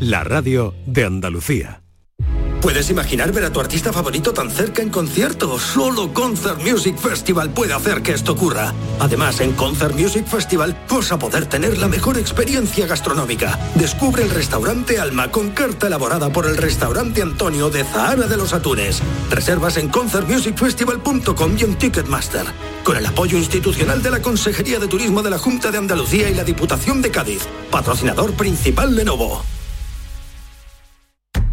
la radio de Andalucía. ¿Puedes imaginar ver a tu artista favorito tan cerca en concierto? Solo Concert Music Festival puede hacer que esto ocurra. Además, en Concert Music Festival vas a poder tener la mejor experiencia gastronómica. Descubre el restaurante Alma con carta elaborada por el restaurante Antonio de Zahara de los Atunes. Reservas en concertmusicfestival.com y en Ticketmaster. Con el apoyo institucional de la Consejería de Turismo de la Junta de Andalucía y la Diputación de Cádiz. Patrocinador principal Lenovo.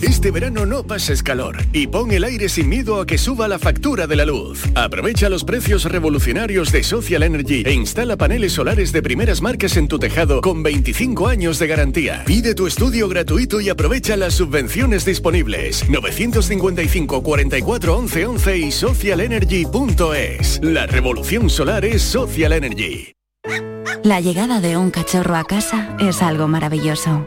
Este verano no pases calor y pon el aire sin miedo a que suba la factura de la luz. Aprovecha los precios revolucionarios de Social Energy e instala paneles solares de primeras marcas en tu tejado con 25 años de garantía. Pide tu estudio gratuito y aprovecha las subvenciones disponibles. 955 44 11 11 y socialenergy.es. La revolución solar es Social Energy. La llegada de un cachorro a casa es algo maravilloso,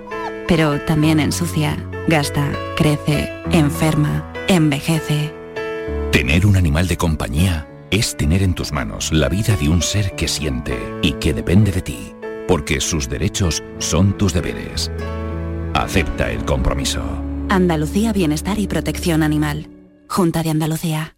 pero también ensucia Gasta, crece, enferma, envejece. Tener un animal de compañía es tener en tus manos la vida de un ser que siente y que depende de ti, porque sus derechos son tus deberes. Acepta el compromiso. Andalucía Bienestar y Protección Animal. Junta de Andalucía.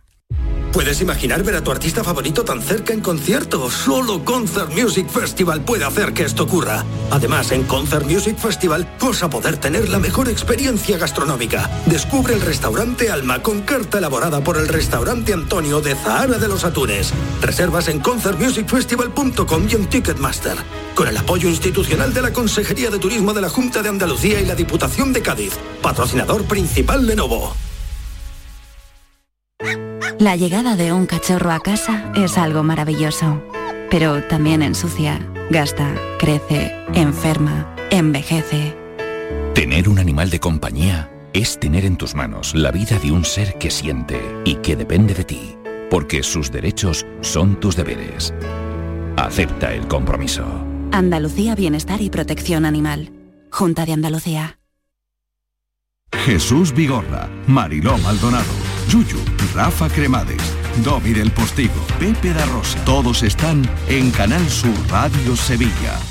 ¿Puedes imaginar ver a tu artista favorito tan cerca en concierto? Solo Concert Music Festival puede hacer que esto ocurra. Además, en Concert Music Festival vas a poder tener la mejor experiencia gastronómica. Descubre el restaurante Alma con carta elaborada por el restaurante Antonio de Zahara de los Atunes. Reservas en concertmusicfestival.com y en Ticketmaster. Con el apoyo institucional de la Consejería de Turismo de la Junta de Andalucía y la Diputación de Cádiz. Patrocinador principal Lenovo. La llegada de un cachorro a casa es algo maravilloso, pero también ensucia, gasta, crece, enferma, envejece. Tener un animal de compañía es tener en tus manos la vida de un ser que siente y que depende de ti, porque sus derechos son tus deberes. Acepta el compromiso. Andalucía Bienestar y Protección Animal. Junta de Andalucía. Jesús Vigorra, Mariló Maldonado, Yuyu, Rafa Cremades, Domi del Postigo, Pepe da Rosa. Todos están en Canal Sur Radio Sevilla.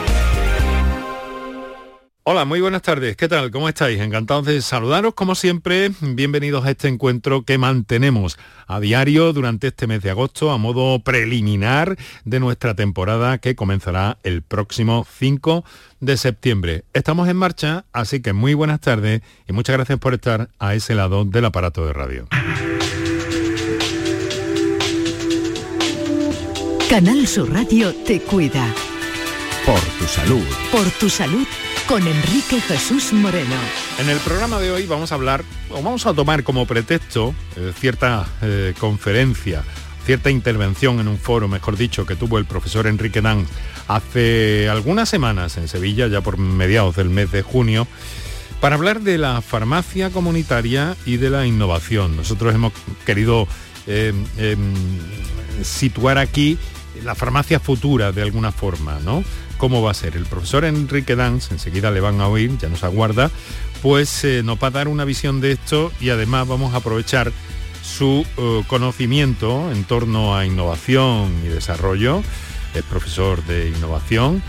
Hola, muy buenas tardes. ¿Qué tal? ¿Cómo estáis? Encantados de saludaros como siempre. Bienvenidos a este encuentro que mantenemos a diario durante este mes de agosto a modo preliminar de nuestra temporada que comenzará el próximo 5 de septiembre. Estamos en marcha, así que muy buenas tardes y muchas gracias por estar a ese lado del aparato de radio. Canal Sur Radio te cuida. Por tu salud. Por tu salud con Enrique Jesús Moreno. En el programa de hoy vamos a hablar, o vamos a tomar como pretexto eh, cierta eh, conferencia, cierta intervención en un foro, mejor dicho, que tuvo el profesor Enrique Dan hace algunas semanas en Sevilla, ya por mediados del mes de junio, para hablar de la farmacia comunitaria y de la innovación. Nosotros hemos querido eh, em, situar aquí la farmacia futura de alguna forma, ¿no? Cómo va a ser. El profesor Enrique Danz, enseguida le van a oír, ya nos aguarda, pues eh, nos va a dar una visión de esto y además vamos a aprovechar su eh, conocimiento en torno a innovación y desarrollo, es profesor de innovación,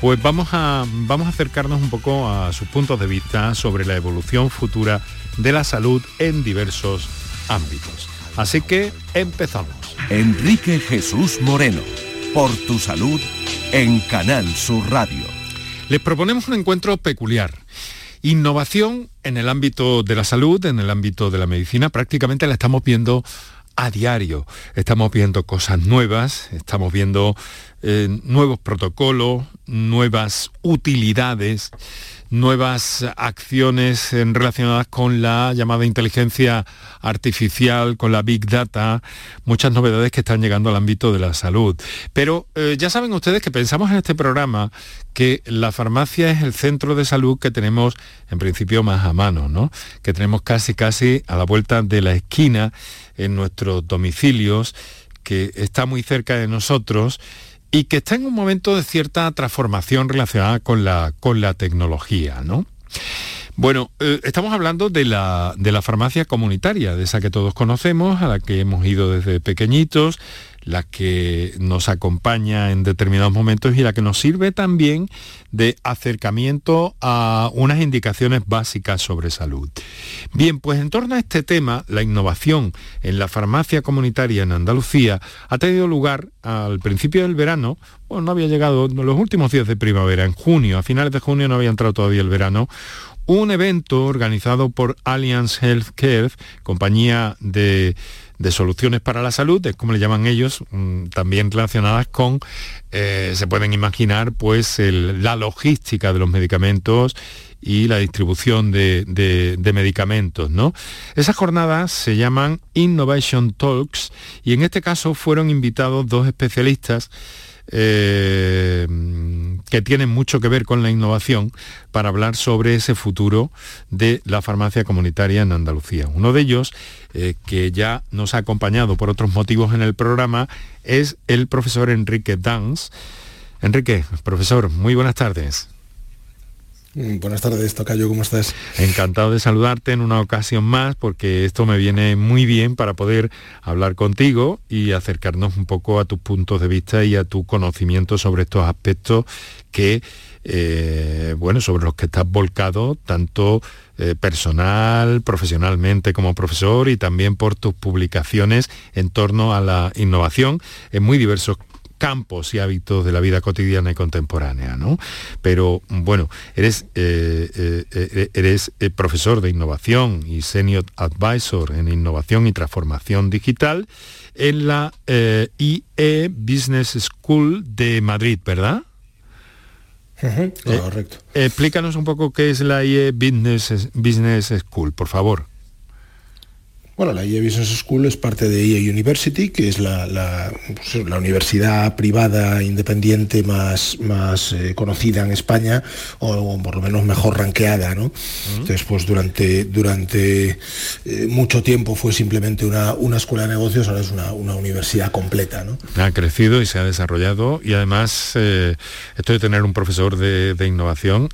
pues vamos a, vamos a acercarnos un poco a sus puntos de vista sobre la evolución futura de la salud en diversos ámbitos. Así que empezamos. Enrique Jesús Moreno por tu salud en Canal Sur Radio. Les proponemos un encuentro peculiar. Innovación en el ámbito de la salud, en el ámbito de la medicina, prácticamente la estamos viendo a diario. Estamos viendo cosas nuevas, estamos viendo eh, nuevos protocolos, nuevas utilidades, nuevas acciones relacionadas con la llamada inteligencia artificial, con la big data, muchas novedades que están llegando al ámbito de la salud. Pero eh, ya saben ustedes que pensamos en este programa que la farmacia es el centro de salud que tenemos en principio más a mano, ¿no? Que tenemos casi casi a la vuelta de la esquina en nuestros domicilios, que está muy cerca de nosotros y que está en un momento de cierta transformación relacionada con la, con la tecnología, ¿no? Bueno, eh, estamos hablando de la, de la farmacia comunitaria, de esa que todos conocemos, a la que hemos ido desde pequeñitos, la que nos acompaña en determinados momentos y la que nos sirve también de acercamiento a unas indicaciones básicas sobre salud. Bien, pues en torno a este tema, la innovación en la farmacia comunitaria en Andalucía ha tenido lugar al principio del verano, bueno, no había llegado los últimos días de primavera, en junio, a finales de junio no había entrado todavía el verano, un evento organizado por Allianz Healthcare, compañía de de soluciones para la salud, es como le llaman ellos, mm, también relacionadas con, eh, se pueden imaginar, pues la logística de los medicamentos y la distribución de, de, medicamentos. ¿no? Esas jornadas se llaman Innovation Talks y en este caso fueron invitados dos especialistas eh, que tienen mucho que ver con la innovación para hablar sobre ese futuro de la farmacia comunitaria en Andalucía. Uno de ellos, eh, que ya nos ha acompañado por otros motivos en el programa, es el profesor Enrique Dans. Enrique, profesor, muy buenas tardes. Mm, buenas tardes, Tocayo, ¿cómo estás? Encantado de saludarte en una ocasión más porque esto me viene muy bien para poder hablar contigo y acercarnos un poco a tus puntos de vista y a tu conocimiento sobre estos aspectos que, eh, bueno, sobre los que estás volcado tanto eh, personal, profesionalmente como profesor y también por tus publicaciones en torno a la innovación en muy diversos campos y hábitos de la vida cotidiana y contemporánea, ¿no? Pero bueno, eres, eh, eh, eh, eres profesor de innovación y senior advisor en innovación y transformación digital en la IE Business School de Madrid, ¿verdad? correcto. explícanos un poco qué es la IE Business, Business School, por favor. Bueno, la EA Business School es parte de EA University, que es la, pues, universidad privada independiente más, más eh, conocida en España, o, por lo menos mejor ranqueada, ¿no? Entonces, pues durante, durante eh, mucho tiempo fue simplemente una, una escuela de negocios, ahora es una, universidad completa, ¿no? Ha crecido y se ha desarrollado y además eh, esto de tener un profesor de, de innovación,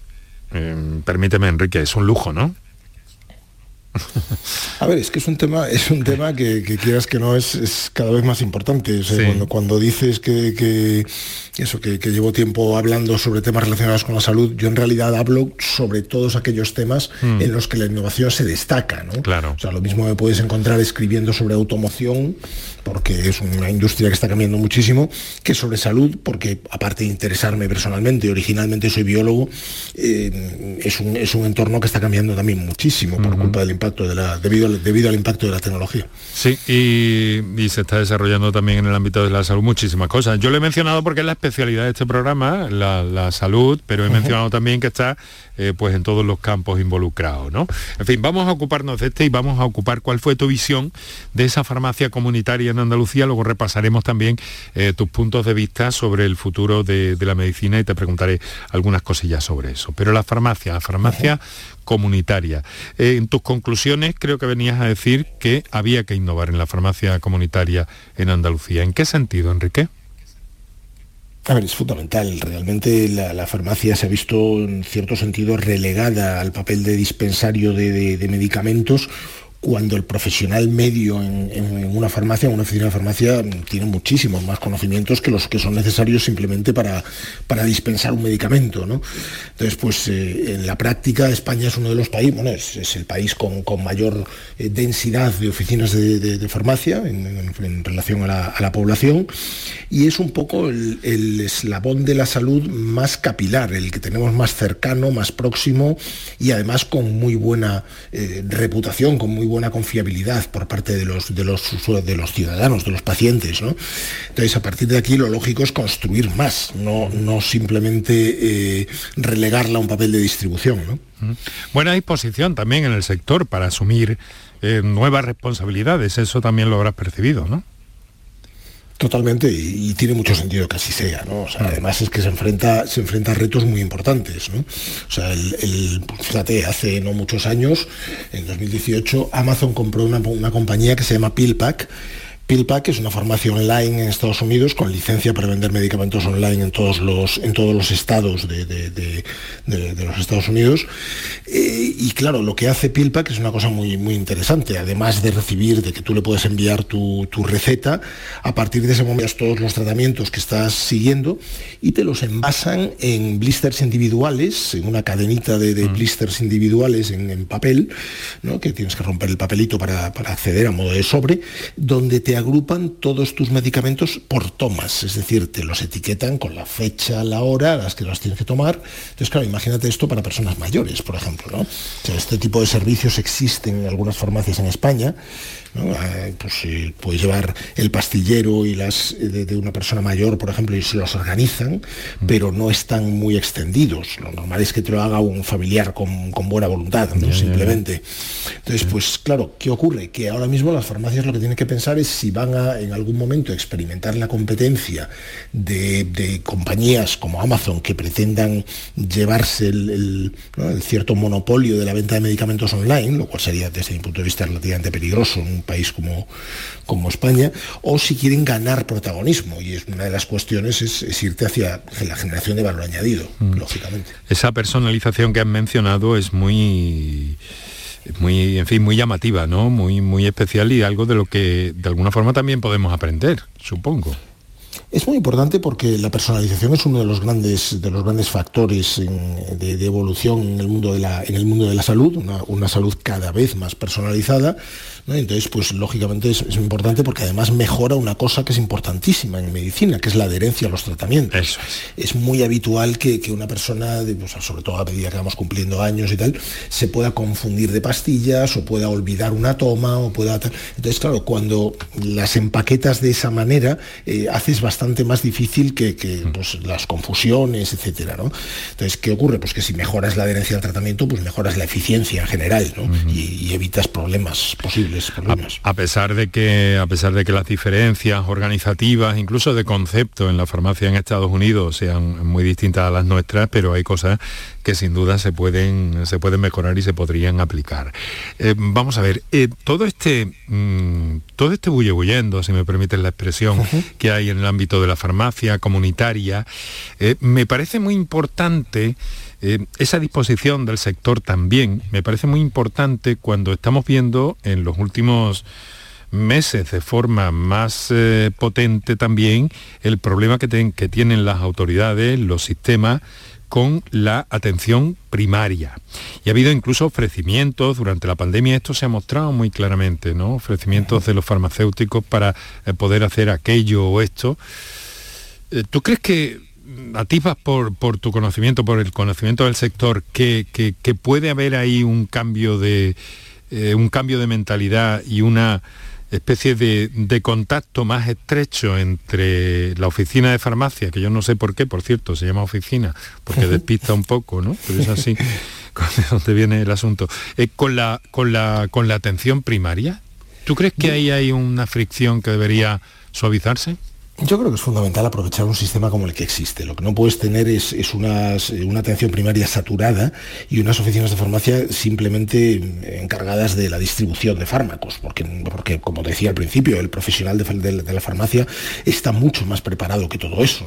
permíteme Enrique, es un lujo, ¿no? A ver, es que es un tema, es un tema que, quieras que no es, cada vez más importante. cuando, dices que, eso, que, llevo tiempo hablando sobre temas relacionados con la salud, yo en realidad hablo sobre todos aquellos temas mm. en los que la innovación se destaca. ¿no? Claro. O sea, lo mismo me puedes encontrar escribiendo sobre automoción, porque es una industria que está cambiando muchísimo, que sobre salud, porque aparte de interesarme personalmente, originalmente soy biólogo, eh, es, un, es, un, entorno que está cambiando también muchísimo por culpa del impacto de la, debido, al, debido al impacto de la tecnología. Sí, y, se está desarrollando también en el ámbito de la salud muchísimas cosas. Yo lo he mencionado porque es la especialidad de este programa, la, salud, pero he mencionado también que está eh, pues en todos los campos involucrados. ¿no? En fin, vamos a ocuparnos de este y vamos a ocupar cuál fue tu visión de esa farmacia comunitaria en Andalucía. Luego repasaremos también eh, tus puntos de vista sobre el futuro de, la medicina y te preguntaré algunas cosillas sobre eso. Pero la farmacia, la farmacia comunitaria. Eh, en tus conclusiones creo que venías a decir que había que innovar en la farmacia comunitaria en Andalucía. ¿En qué sentido, Enrique? A ver, es fundamental. Realmente la, farmacia se ha visto en cierto sentido relegada al papel de dispensario de medicamentos cuando el profesional medio en, una farmacia, en una oficina de farmacia, tiene muchísimos más conocimientos que los que son necesarios simplemente para, para dispensar un medicamento. Entonces, pues eh, en la práctica España es uno de los países, bueno, es, el país con, mayor eh, densidad de oficinas de, farmacia en, relación a la, población y es un poco el, eslabón de la salud más capilar, el que tenemos más cercano, más próximo y además con muy buena eh, reputación, con muy buena confiabilidad por parte de los, de los, de los ciudadanos, de los pacientes. ¿no? Entonces, a partir de aquí lo lógico es construir más, no, no simplemente eh, relegarla a un papel de distribución. ¿no? Buena disposición también en el sector para asumir eh, nuevas responsabilidades, eso también lo habrás percibido, ¿no? Totalmente, y, tiene mucho sentido que así sea, ¿no? O sea, además es que se enfrenta, se enfrenta a retos muy importantes, ¿no? O sea, el, fíjate, hace no muchos años, en 2018, Amazon compró una, una compañía que se llama PillPack, PillPack es una farmacia online en Estados Unidos con licencia para vender medicamentos online en todos los, en todos los estados de, los Estados Unidos. Eh, y claro, lo que hace PillPack es una cosa muy, muy interesante. Además de recibir, de que tú le puedes enviar tu, receta, a partir de ese momento todos los tratamientos que estás siguiendo y te los envasan en blisters individuales, en una cadenita de, mm. blisters individuales en, papel, ¿no? que tienes que romper el papelito para, para acceder a modo de sobre, donde te agrupan todos tus medicamentos por tomas, es decir, te los etiquetan con la fecha, la hora las que los tienes que tomar. Entonces, claro, imagínate esto para personas mayores, por ejemplo. ¿no? este tipo de servicios existen en algunas farmacias en España Ah, pues puedes llevar el pastillero y las de, una persona mayor, por ejemplo, y se los organizan, mm. pero no están muy extendidos. Lo normal es que te lo haga un familiar con, buena voluntad, ¿no? simplemente. Entonces, pues claro, ¿qué ocurre? Que ahora mismo las farmacias lo que tienen que pensar es si van a en algún momento experimentar la competencia de, compañías como Amazon que pretendan llevarse el, cierto monopolio de la venta de medicamentos online, lo cual sería desde mi punto de vista relativamente peligroso país como, como España, o si quieren ganar protagonismo. Y es una de las cuestiones es, irte hacia la generación de valor añadido, mm. lógicamente. Esa personalización que han mencionado es muy muy en fin muy llamativa no muy muy especial y algo de lo que de alguna forma también podemos aprender supongo es muy importante porque la personalización es uno de los grandes, de los grandes factores de, evolución en el mundo de la, en el mundo de la salud, una salud cada vez más personalizada entonces, pues lógicamente es, importante porque además mejora una cosa que es importantísima en medicina, que es la adherencia a los tratamientos. es. muy habitual que, una persona, pues, sobre todo a medida que vamos cumpliendo años y tal, se pueda confundir de pastillas o pueda olvidar una toma o pueda... Entonces, claro, cuando las empaquetas de esa manera, eh, haces bastante más difícil que, pues, las confusiones, etcétera, ¿no? Entonces, ¿qué ocurre? Pues que si mejoras la adherencia al tratamiento, pues mejoras la eficiencia en general, ¿no? y, evitas problemas, posibles problemas. A, pesar de que, a pesar de que las diferencias organizativas, incluso de concepto en la farmacia en Estados Unidos sean muy distintas a las nuestras, pero hay cosas que sin duda se pueden, se pueden mejorar y se podrían aplicar. Eh, vamos a ver, eh, todo este mm, todo este bulleyendo, si me permiten la expresión, que hay en el ámbito de la farmacia comunitaria, eh, me parece muy importante esa disposición del sector también, me parece muy importante cuando estamos viendo en los últimos meses de forma más potente también el problema que, que tienen las autoridades, los sistemas, con la atención primaria. Y ha habido incluso ofrecimientos, durante la pandemia esto se ha mostrado muy claramente, ¿no? Ofrecimientos de los farmacéuticos para eh, poder hacer aquello o esto. Eh, ¿Tú crees que mm, atipas por, por tu conocimiento, por el conocimiento del sector, que, puede haber ahí un cambio de, eh, un cambio de mentalidad y una especie de, contacto más estrecho entre la oficina de farmacia, que yo no sé por qué, por cierto, se llama oficina, porque despista un poco, ¿no? Pero es así, de dónde viene el asunto. Eh, con, la, con, la, con la atención primaria, ¿tú crees que ahí hay una fricción que debería suavizarse? Yo creo que es fundamental aprovechar un sistema como el que existe. Lo que no puedes tener es, una atención primaria saturada y unas oficinas de farmacia simplemente encargadas de la distribución de fármacos, porque, porque como decía al principio, el profesional de, la farmacia está mucho más preparado que todo eso.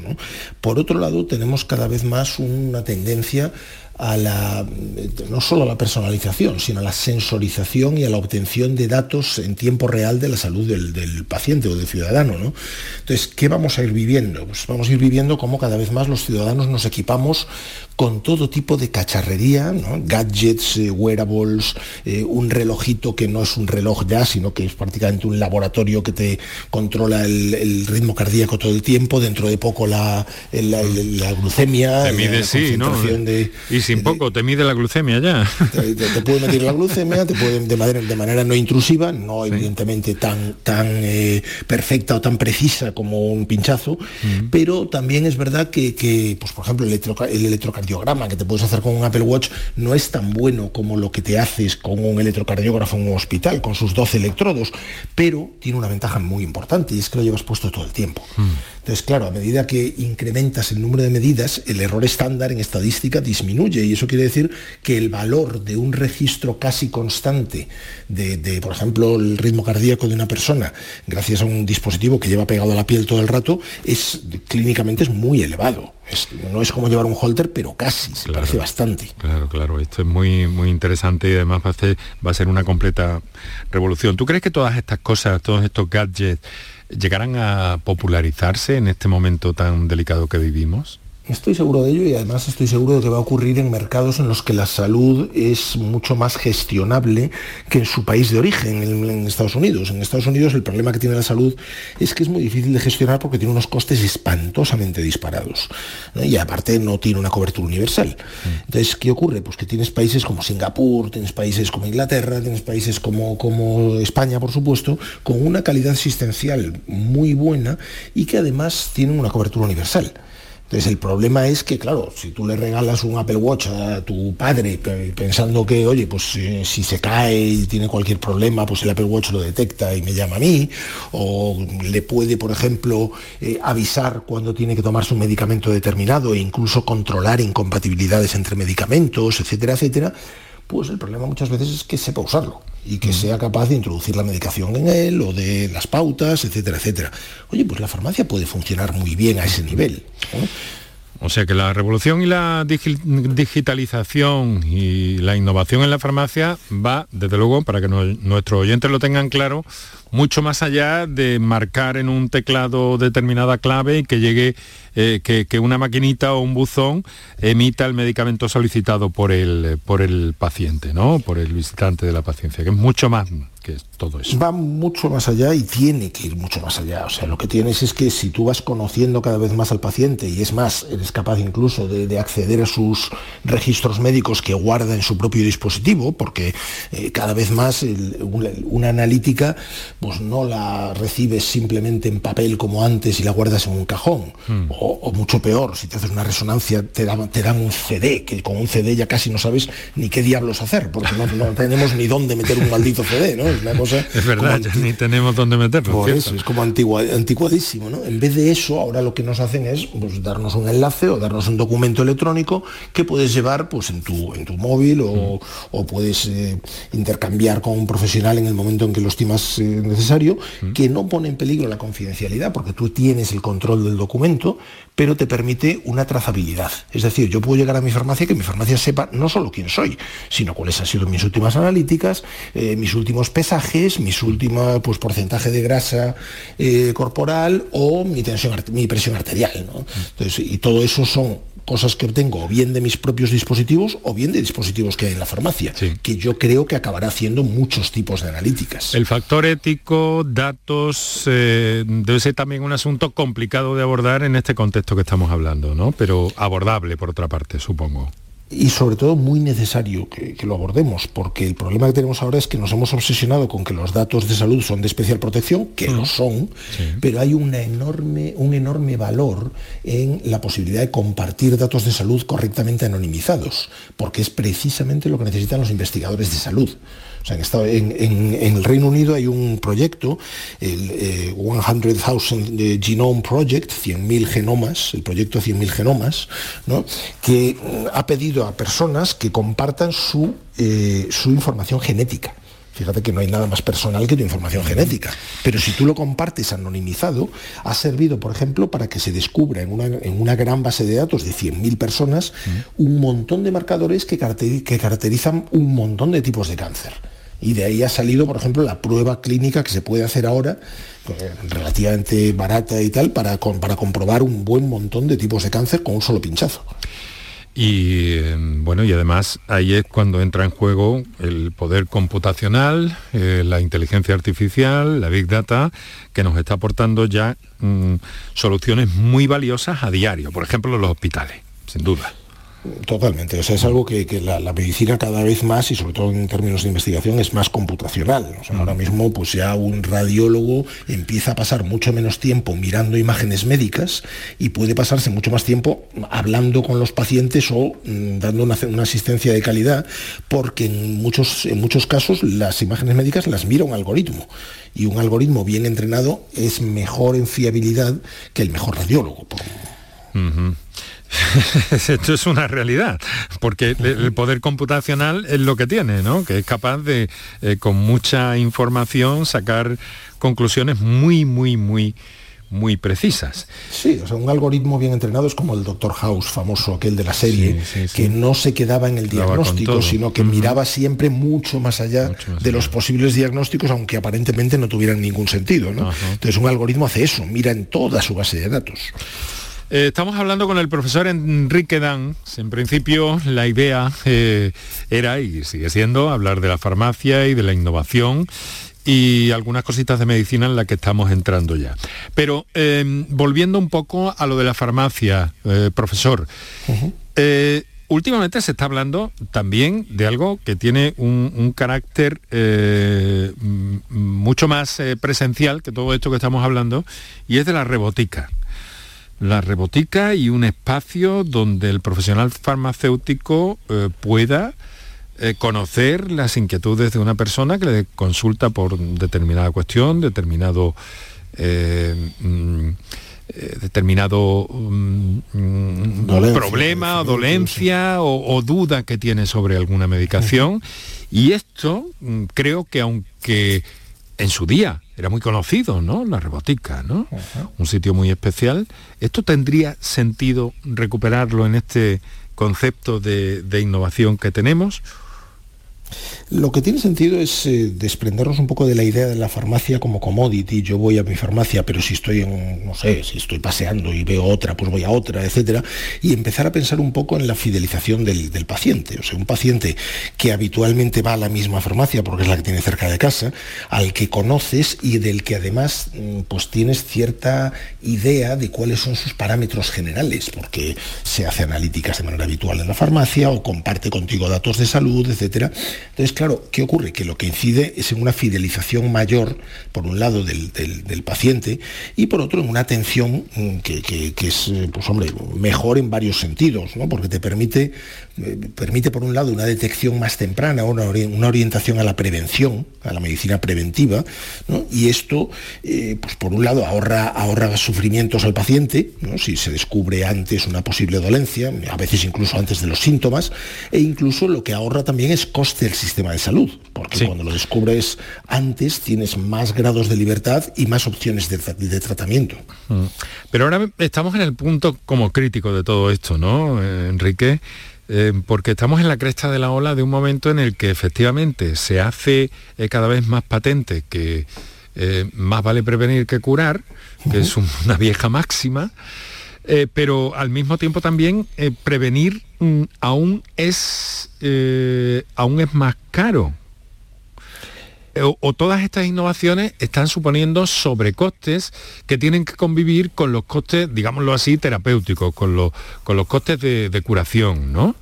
Por otro lado, tenemos cada vez más una tendencia a la, no solo a la personalización, sino a la sensorización y a la obtención de datos en tiempo real de la salud del, paciente o del ciudadano. ¿no? Entonces, ¿qué vamos a ir viviendo? Pues vamos a ir viviendo cómo cada vez más los ciudadanos nos equipamos con todo tipo de cacharrería, gadgets, eh, wearables, eh, un relojito que no es un reloj ya, sino que es prácticamente un laboratorio que te controla el, ritmo cardíaco todo el tiempo, dentro de poco la, la, glucemia, te mide, sí, ¿no? y sin poco, te mide la glucemia ya. Te, puede medir la glucemia, te puede de manera, de manera no intrusiva, no evidentemente tan, tan eh, perfecta o tan precisa como un pinchazo, pero también es verdad que, pues, por ejemplo, el, el electrocardiograma que te puedes hacer con un Apple Watch no es tan bueno como lo que te haces con un electrocardiógrafo en un hospital, con sus 12 electrodos, pero tiene una ventaja muy importante y es que lo llevas puesto todo el tiempo. Mm. Entonces, claro, a medida que incrementas el número de medidas, el error estándar en estadística disminuye y eso quiere decir que el valor de un registro casi constante de, por ejemplo, el ritmo cardíaco de una persona, gracias a un dispositivo que lleva pegado a la piel todo el rato, es clínicamente es muy elevado. no es como llevar un holter, pero casi, se parece bastante. Claro, claro, esto es muy, muy interesante y además va a, va a ser una completa revolución. ¿Tú crees que todas estas cosas, todos estos gadgets, llegarán a popularizarse en este momento tan delicado que vivimos? Estoy seguro de ello y además estoy seguro de que va a ocurrir en mercados en los que la salud es mucho más gestionable que en su país de origen, en, Estados Unidos. En Estados Unidos el problema que tiene la salud es que es muy difícil de gestionar porque tiene unos costes espantosamente disparados. Y aparte no tiene una cobertura universal. Entonces, ¿qué ocurre? Pues que tienes países como Singapur, tienes países como Inglaterra, tienes países como, como España, por supuesto, con una calidad asistencial muy buena y que además tienen una cobertura universal. Entonces el problema es que, claro, si tú le regalas un Apple Watch a tu padre pensando que, oye, pues eh, si se cae y tiene cualquier problema, pues el Apple Watch lo detecta y me llama a mí, o le puede, por ejemplo, eh, avisar cuando tiene que tomarse un medicamento determinado e incluso controlar incompatibilidades entre medicamentos, etcétera, etcétera, pues el problema muchas veces es que sepa usarlo y que sea capaz de introducir la medicación en él o de las pautas, etcétera, etcétera. Oye, pues la farmacia puede funcionar muy bien a ese nivel. O sea que la revolución y la digitalización y la innovación en la farmacia va, desde luego, para que nuestros oyentes lo tengan claro, mucho más allá de marcar en un teclado determinada clave y que llegue, eh, que, una maquinita o un buzón emita el medicamento solicitado por el, por el paciente, ¿no? Por el visitante de la paciencia, que es mucho más que todo eso. Va mucho más allá y tiene que ir mucho más allá. O sea, lo que tienes es que si tú vas conociendo cada vez más al paciente y es más, eres capaz incluso de, acceder a sus registros médicos que guarda en su propio dispositivo, porque eh, cada vez más una analítica pues no la recibes simplemente en papel como antes y la guardas en un cajón. Hmm. O, mucho peor, si te haces una resonancia te dan, te dan un CD, que con un CD ya casi no sabes ni qué diablos hacer, porque no, tenemos ni dónde meter un maldito CD, ¿no? Es una cosa... Es verdad, ni tenemos dónde meterlo. Por eso, es como antigua, anticuadísimo, ¿no? En vez de eso, ahora lo que nos hacen es pues, darnos un enlace o darnos un documento electrónico que puedes llevar pues, en, tu, en tu móvil o, o puedes eh, intercambiar con un profesional en el momento en que lo estimas eh, necesario, que no pone en peligro la confidencialidad, porque tú tienes el control del documento, pero te permite una trazabilidad. Es decir, yo puedo llegar a mi farmacia que mi farmacia sepa no solo quién soy, sino cuáles han sido mis últimas analíticas, eh, mis últimos pesajes, mis últimos pues, porcentaje de grasa corporal o mi, tensión, mi presión arterial. Entonces, y todo eso son cosas que obtengo o bien de mis propios dispositivos o bien de dispositivos que hay en la farmacia, que yo creo que acabará haciendo muchos tipos de analíticas. El factor ético, datos, eh, debe ser también un asunto complicado de abordar en este contexto que estamos hablando, ¿no? Pero abordable por otra parte, supongo y sobre todo muy necesario que, lo abordemos, porque el problema que tenemos ahora es que nos hemos obsesionado con que los datos de salud son de especial protección, que lo son, pero hay una enorme, un enorme valor en la posibilidad de compartir datos de salud correctamente anonimizados, porque es precisamente lo que necesitan los investigadores de salud. O sea, en, el Reino Unido hay un proyecto, el 100,000 eh, Genome Project, 100.000 genomas, el proyecto 100.000 genomas, que mm, ha pedido a personas que compartan su, eh, su información genética. Fíjate que no hay nada más personal que tu información genética. Pero si tú lo compartes anonimizado, ha servido, por ejemplo, para que se descubra en una, gran base de datos de 100.000 personas un montón de marcadores que, caracterizan un montón de tipos de cáncer. Y de ahí ha salido, por ejemplo, la prueba clínica que se puede hacer ahora, eh, relativamente barata y tal, para, para comprobar un buen montón de tipos de cáncer con un solo pinchazo. Y em, bueno, y además ahí es cuando entra en juego el poder computacional, eh, la inteligencia artificial, la big data, que nos está aportando ya mm, soluciones muy valiosas a diario, por ejemplo, los hospitales, sin duda. Totalmente, o sea, es algo que, la, medicina cada vez más, y sobre todo en términos de investigación, es más computacional. ahora mismo, pues ya un radiólogo empieza a pasar mucho menos tiempo mirando imágenes médicas y puede pasarse mucho más tiempo hablando con los pacientes o mm, dando una, asistencia de calidad, porque en muchos, en muchos casos las imágenes médicas las mira un algoritmo y un algoritmo bien entrenado es mejor en fiabilidad que el mejor radiólogo. Esto es una realidad, porque el poder computacional es lo que tiene, ¿no? Que es capaz de, eh, con mucha información, sacar conclusiones muy, muy, muy muy precisas. Sí, o sea, un algoritmo bien entrenado es como el Dr. House famoso, aquel de la serie, que no se quedaba en el diagnóstico, sino que miraba siempre mucho más allá de los posibles diagnósticos, aunque aparentemente no tuvieran ningún sentido. ¿no? Entonces un algoritmo hace eso, mira en toda su base de datos. Eh, estamos hablando con el profesor Enrique Dan. En principio la idea eh, era y sigue siendo hablar de la farmacia y de la innovación y algunas cositas de medicina en la que estamos entrando ya. Pero em, volviendo un poco a lo de la farmacia, eh, profesor, últimamente se está hablando también de algo que tiene un carácter mucho más presencial que todo esto que estamos hablando y es de la rebotica la rebotica y un espacio donde el profesional farmacéutico eh, pueda eh, conocer las inquietudes de una persona que le consulta por determinada cuestión, determinado eh, mm, determinado mm, problema o dolencia o, duda que tiene sobre alguna medicación. Y esto mm, creo que aunque en su día era muy conocido, ¿no? La rebotica, ¿no? Un sitio muy especial. ¿Esto tendría sentido recuperarlo en este concepto de, de innovación que tenemos? Lo que tiene sentido es eh, desprendernos un poco de la idea de la farmacia como commodity. Yo voy a mi farmacia, pero si estoy en, no sé, si estoy paseando y veo otra, pues voy a otra, etcétera, y empezar a pensar un poco en la fidelización del, paciente. O sea, un paciente que habitualmente va a la misma farmacia porque es la que tiene cerca de casa, al que conoces y del que además mm, pues tienes cierta idea de cuáles son sus parámetros generales, porque se hace analíticas de manera habitual en la farmacia o comparte contigo datos de salud, etcétera Entonces, claro, ¿qué ocurre? Que lo que incide es en una fidelización mayor, por un lado, del, paciente y por otro, en una atención mm, que, es, eh, pues hombre, mejor en varios sentidos, ¿no? Porque te permite, permite, por un lado, una detección más temprana, una, una orientación a la prevención, a la medicina preventiva, y esto, eh, pues por un lado, ahorra, ahorra sufrimientos al paciente, si se descubre antes una posible dolencia, a veces incluso antes de los síntomas, e incluso lo que ahorra también es coste del sistema de salud, porque cuando lo descubres antes tienes más grados de libertad y más opciones de, tratamiento. Mm. Pero ahora estamos en el punto como crítico de todo esto, ¿no, Enrique? Eh, porque estamos en la cresta de la ola de un momento en el que efectivamente se hace eh, cada vez más patente que eh, más vale prevenir que curar, que es una vieja máxima, pero al mismo tiempo también prevenir mm, aún, es, aún es más caro. O, todas estas innovaciones están suponiendo sobrecostes que tienen que convivir con los costes, digámoslo así, terapéuticos, con los, con los costes de, de curación, ¿no?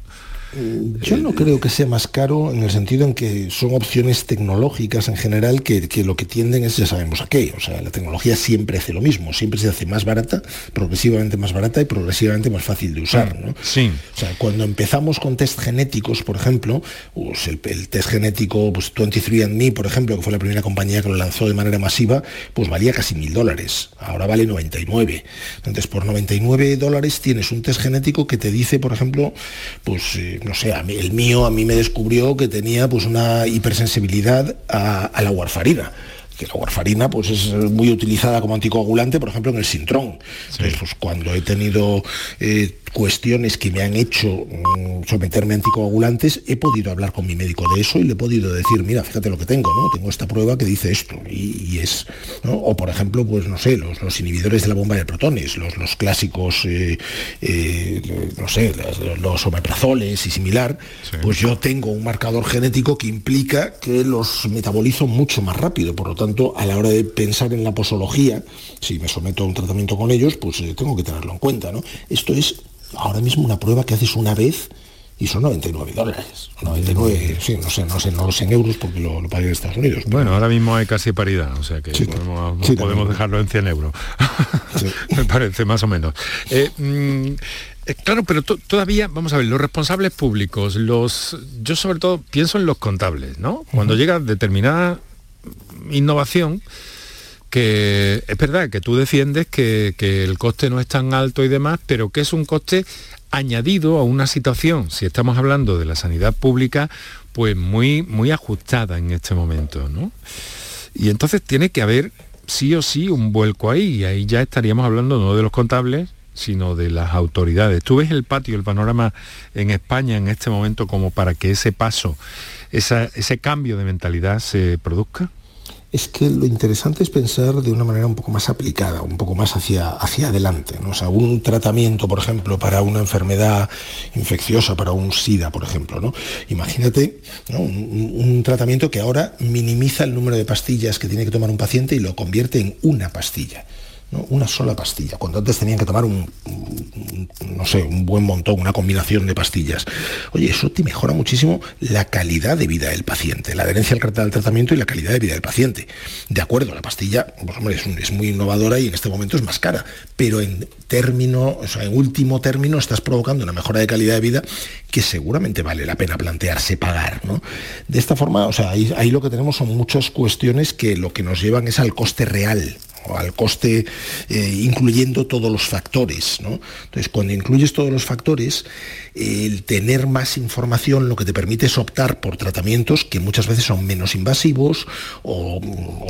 Yo no creo que sea más caro en el sentido en que son opciones tecnológicas en general que, lo que tienden es, ya sabemos a qué. O sea, la tecnología siempre hace lo mismo, siempre se hace más barata, progresivamente más barata y progresivamente más fácil de usar. ¿no? Sí. O sea, cuando empezamos con test genéticos, por ejemplo, pues el, test genético pues 23andMe, por ejemplo, que fue la primera compañía que lo lanzó de manera masiva, pues valía casi mil dólares. Ahora vale 99. Entonces, por 99 dólares tienes un test genético que te dice, por ejemplo, pues... Eh, no sé, el mío a mí me descubrió que tenía pues una hipersensibilidad a, la warfarina que la warfarina pues es muy utilizada como anticoagulante, por ejemplo, en el sintrón. Entonces, pues cuando he tenido eh, cuestiones que me han hecho mm, someterme a anticoagulantes, he podido hablar con mi médico de eso y le he podido decir, mira, fíjate lo que tengo, ¿no? Tengo esta prueba que dice esto y, es, O por ejemplo, pues no sé, los, inhibidores de la bomba de protones, los, los clásicos, eh, eh, no sé, los, omeprazoles y similar, pues yo tengo un marcador genético que implica que los metabolizo mucho más rápido. Por lo tanto, a la hora de pensar en la posología, si me someto a un tratamiento con ellos, pues eh, tengo que tenerlo en cuenta, ¿no? Esto es ahora mismo una prueba que haces una vez y son 99 dólares. 99, sí, no sé, no sé, no sé en euros porque lo, lo pagué en Estados Unidos. Bueno, ahora mismo hay casi paridad, o sea que podemos, dejarlo en 100 euros. Me parece, más o menos. Eh, mm, eh, claro, pero todavía, vamos a ver, los responsables públicos, los yo sobre todo pienso en los contables, ¿no? Cuando llega determinada innovación, que es verdad que tú defiendes que, el coste no es tan alto y demás, pero que es un coste añadido a una situación, si estamos hablando de la sanidad pública, pues muy, muy ajustada en este momento, ¿no? Y entonces tiene que haber sí o sí un vuelco ahí, y ahí ya estaríamos hablando no de los contables, sino de las autoridades. ¿Tú ves el patio, el panorama en España en este momento como para que ese paso, ese cambio de mentalidad se produzca? Es que lo interesante es pensar de una manera un poco más aplicada, un poco más hacia, hacia adelante. ¿no? Sea, un tratamiento, por ejemplo, para una enfermedad infecciosa, para un SIDA, por ejemplo. ¿no? Imagínate un, un, tratamiento que ahora minimiza el número de pastillas que tiene que tomar un paciente y lo convierte en una pastilla una sola pastilla, cuando antes tenían que tomar un, no sé, un buen montón, una combinación de pastillas. Oye, eso te mejora muchísimo la calidad de vida del paciente, la adherencia al del tratamiento y la calidad de vida del paciente. De acuerdo, la pastilla, pues hombre, es, muy innovadora y en este momento es más cara, pero en término, o sea, en último término estás provocando una mejora de calidad de vida que seguramente vale la pena plantearse pagar, ¿no? De esta forma, o sea, ahí lo que tenemos son muchas cuestiones que lo que nos llevan es al coste real al coste eh, incluyendo todos los factores. Entonces, cuando incluyes todos los factores, el tener más información lo que te permite es optar por tratamientos que muchas veces son menos invasivos o,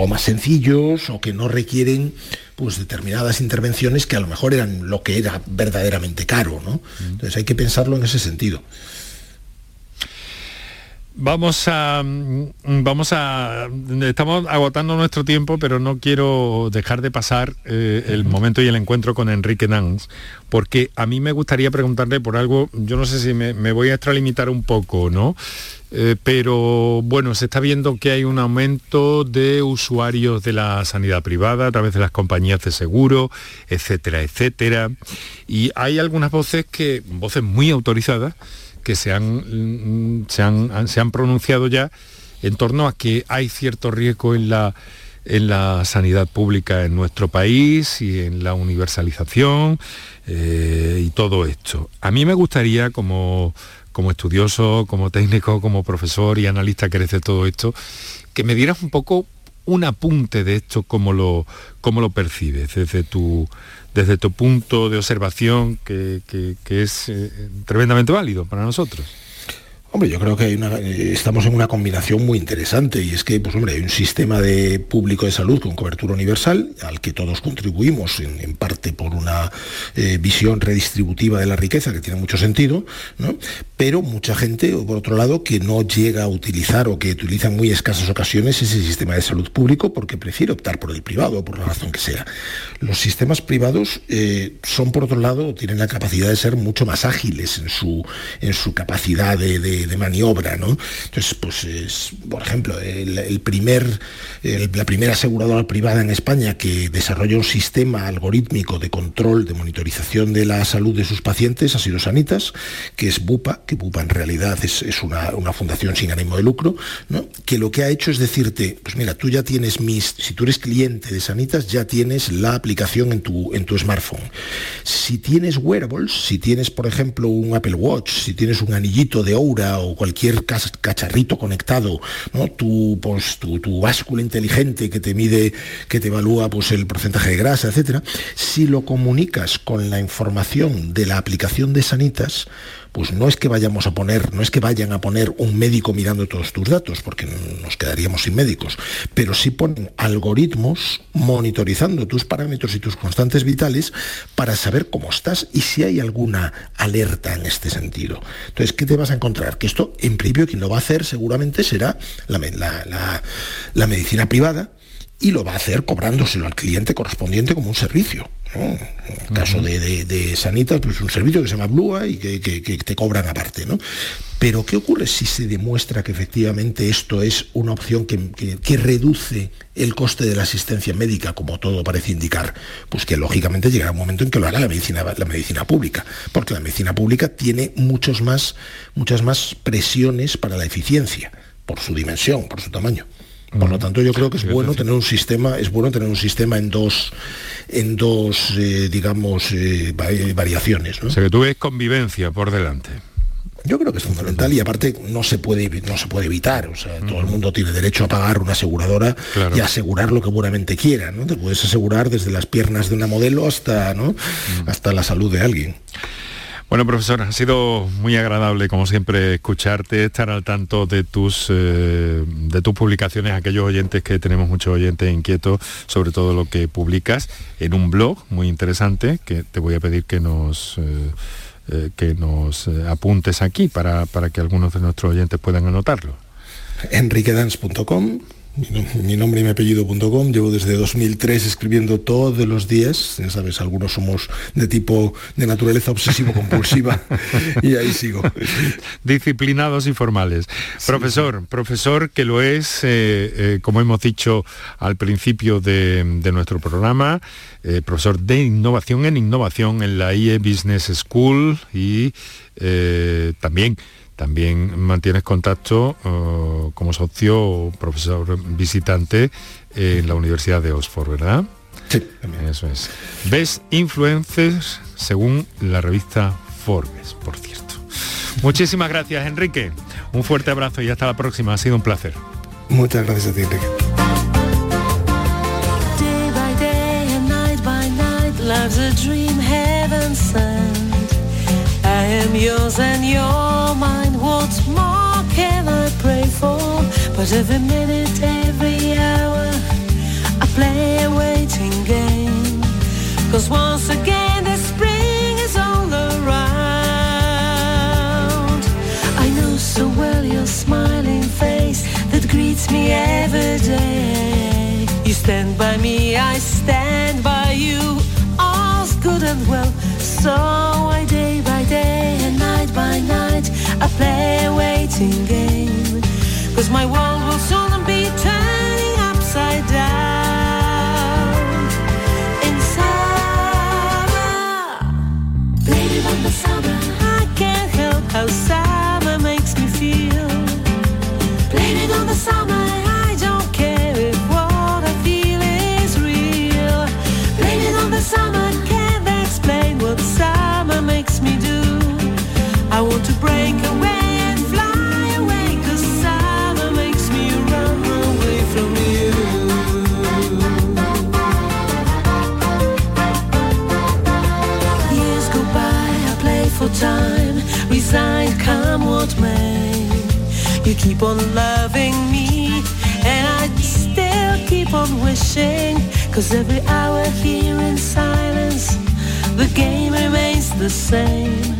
más sencillos o que no requieren pues determinadas intervenciones que a lo mejor eran lo que era verdaderamente caro. ¿no? Entonces hay que pensarlo en ese sentido. Vamos a, mm, vamos a, estamos agotando nuestro tiempo, pero no quiero dejar de pasar eh, el momento y el encuentro con Enrique Nans, porque a mí me gustaría preguntarle por algo, yo no sé si me, voy a extralimitar un poco, ¿no? Eh, pero bueno, se está viendo que hay un aumento de usuarios de la sanidad privada a través de las compañías de seguro, etcétera, etcétera. Y hay algunas voces que, voces muy autorizadas, que se han, mm, se han, se han pronunciado ya en torno a que hay cierto riesgo en la en la sanidad pública en nuestro país y en la universalización eh, y todo esto. A mí me gustaría, como, como estudioso, como técnico, como profesor y analista que eres de todo esto, que me dieras un poco un apunte de esto, cómo lo, cómo lo percibes desde tu, desde tu punto de observación que, es eh, tremendamente válido para nosotros. Hombre, yo creo que eh, estamos en una combinación muy interesante y es que, pues hombre, hay un sistema de público de salud con cobertura universal al que todos contribuimos en, parte por una eh, visión redistributiva de la riqueza que tiene mucho sentido, ¿no? pero mucha gente, por otro lado, que no llega a utilizar o que utiliza en muy escasas ocasiones ese sistema de salud público porque prefiere optar por el privado, por la razón que sea. Los sistemas privados eh, son, por otro lado, tienen la capacidad de ser mucho más ágiles en su, en su capacidad de, maniobra, ¿no? Entonces, pues, es, por ejemplo, el, primer, la primera aseguradora privada en España que desarrolla un sistema algorítmico de control, de monitorización de la salud de sus pacientes ha sido Sanitas, que es BUPA, que BUPA en realidad es, una, fundación sin ánimo de lucro, ¿no? que lo que ha hecho es decirte, pues mira, tú ya tienes mis, si tú eres cliente de Sanitas, ya tienes la aplicación en tu, en tu smartphone. Si tienes wearables, si tienes, por ejemplo, un Apple Watch, si tienes un anillito de Oura, o cualquier cacharrito conectado, ¿no? tu, pues, tu, tu, báscula inteligente que te mide, que te evalúa pues, el porcentaje de grasa, etcétera, si lo comunicas con la información de la aplicación de Sanitas, pues no es que vayamos a poner, no es que vayan a poner un médico mirando todos tus datos, porque nos quedaríamos sin médicos, pero sí ponen algoritmos monitorizando tus parámetros y tus constantes vitales para saber cómo estás y si hay alguna alerta en este sentido. Entonces, ¿qué te vas a encontrar? Que esto, en principio, quien lo va a hacer seguramente será la, la medicina privada, y lo va a hacer cobrándoselo al cliente correspondiente como un servicio. En el caso de, de, Sanitas, pues un servicio que se llama Blua y que, te cobran aparte. ¿no? Pero ¿qué ocurre si se demuestra que efectivamente esto es una opción que, reduce el coste de la asistencia médica, como todo parece indicar? Pues que lógicamente llegará un momento en que lo haga la medicina, la medicina pública, porque la medicina pública tiene muchos más, muchas más presiones para la eficiencia, por su dimensión, por su tamaño. Por lo tanto, yo creo que es bueno tener un sistema, es bueno tener un sistema en dos, en dos, eh, digamos, eh, variaciones. ¿no? O sea que tú ves convivencia por delante. Yo creo que es fundamental y aparte no se puede, no se puede evitar. O sea, todo el mundo tiene derecho a pagar una aseguradora y asegurar lo que buenamente quiera. ¿no? Te puedes asegurar desde las piernas de una modelo hasta, ¿no? hasta la salud de alguien. Bueno, profesor, ha sido muy agradable, como siempre, escucharte, estar al tanto de tus, eh, de tus publicaciones, aquellos oyentes que tenemos muchos oyentes inquietos sobre todo lo que publicas en un blog muy interesante que te voy a pedir que nos... Eh, eh, que nos apuntes aquí para, para que algunos de nuestros oyentes puedan anotarlo. enriquedance.com mi nombre y mi apellido.com, llevo desde 2003 escribiendo todos los días, ya sabes, algunos somos de tipo de naturaleza obsesivo-compulsiva y ahí sigo. Disciplinados y formales. Profesor, profesor que lo es, eh, eh, como hemos dicho al principio de, nuestro programa, eh, profesor de innovación en innovación en la IE Business School y también también mantienes contacto uh, como socio o profesor visitante en la Universidad de Oxford, ¿verdad? Sí. Eso es. Ves influencers según la revista Forbes, por cierto. Muchísimas gracias, Enrique. Un fuerte abrazo y hasta la próxima. Ha sido un placer. Muchas gracias a ti, Enrique. Pray for? But every minute, every hour, I play a waiting game. Cause once again, the spring is all around. I know so well your smiling face that greets me every day. You stand by me, I stand by you. All's good and well, so I day by day and night by night I play a waiting game. Cause my world will soon be turning upside down. Want me. You keep on loving me, and I still keep on wishing. Cause every hour here in silence, the game remains the same.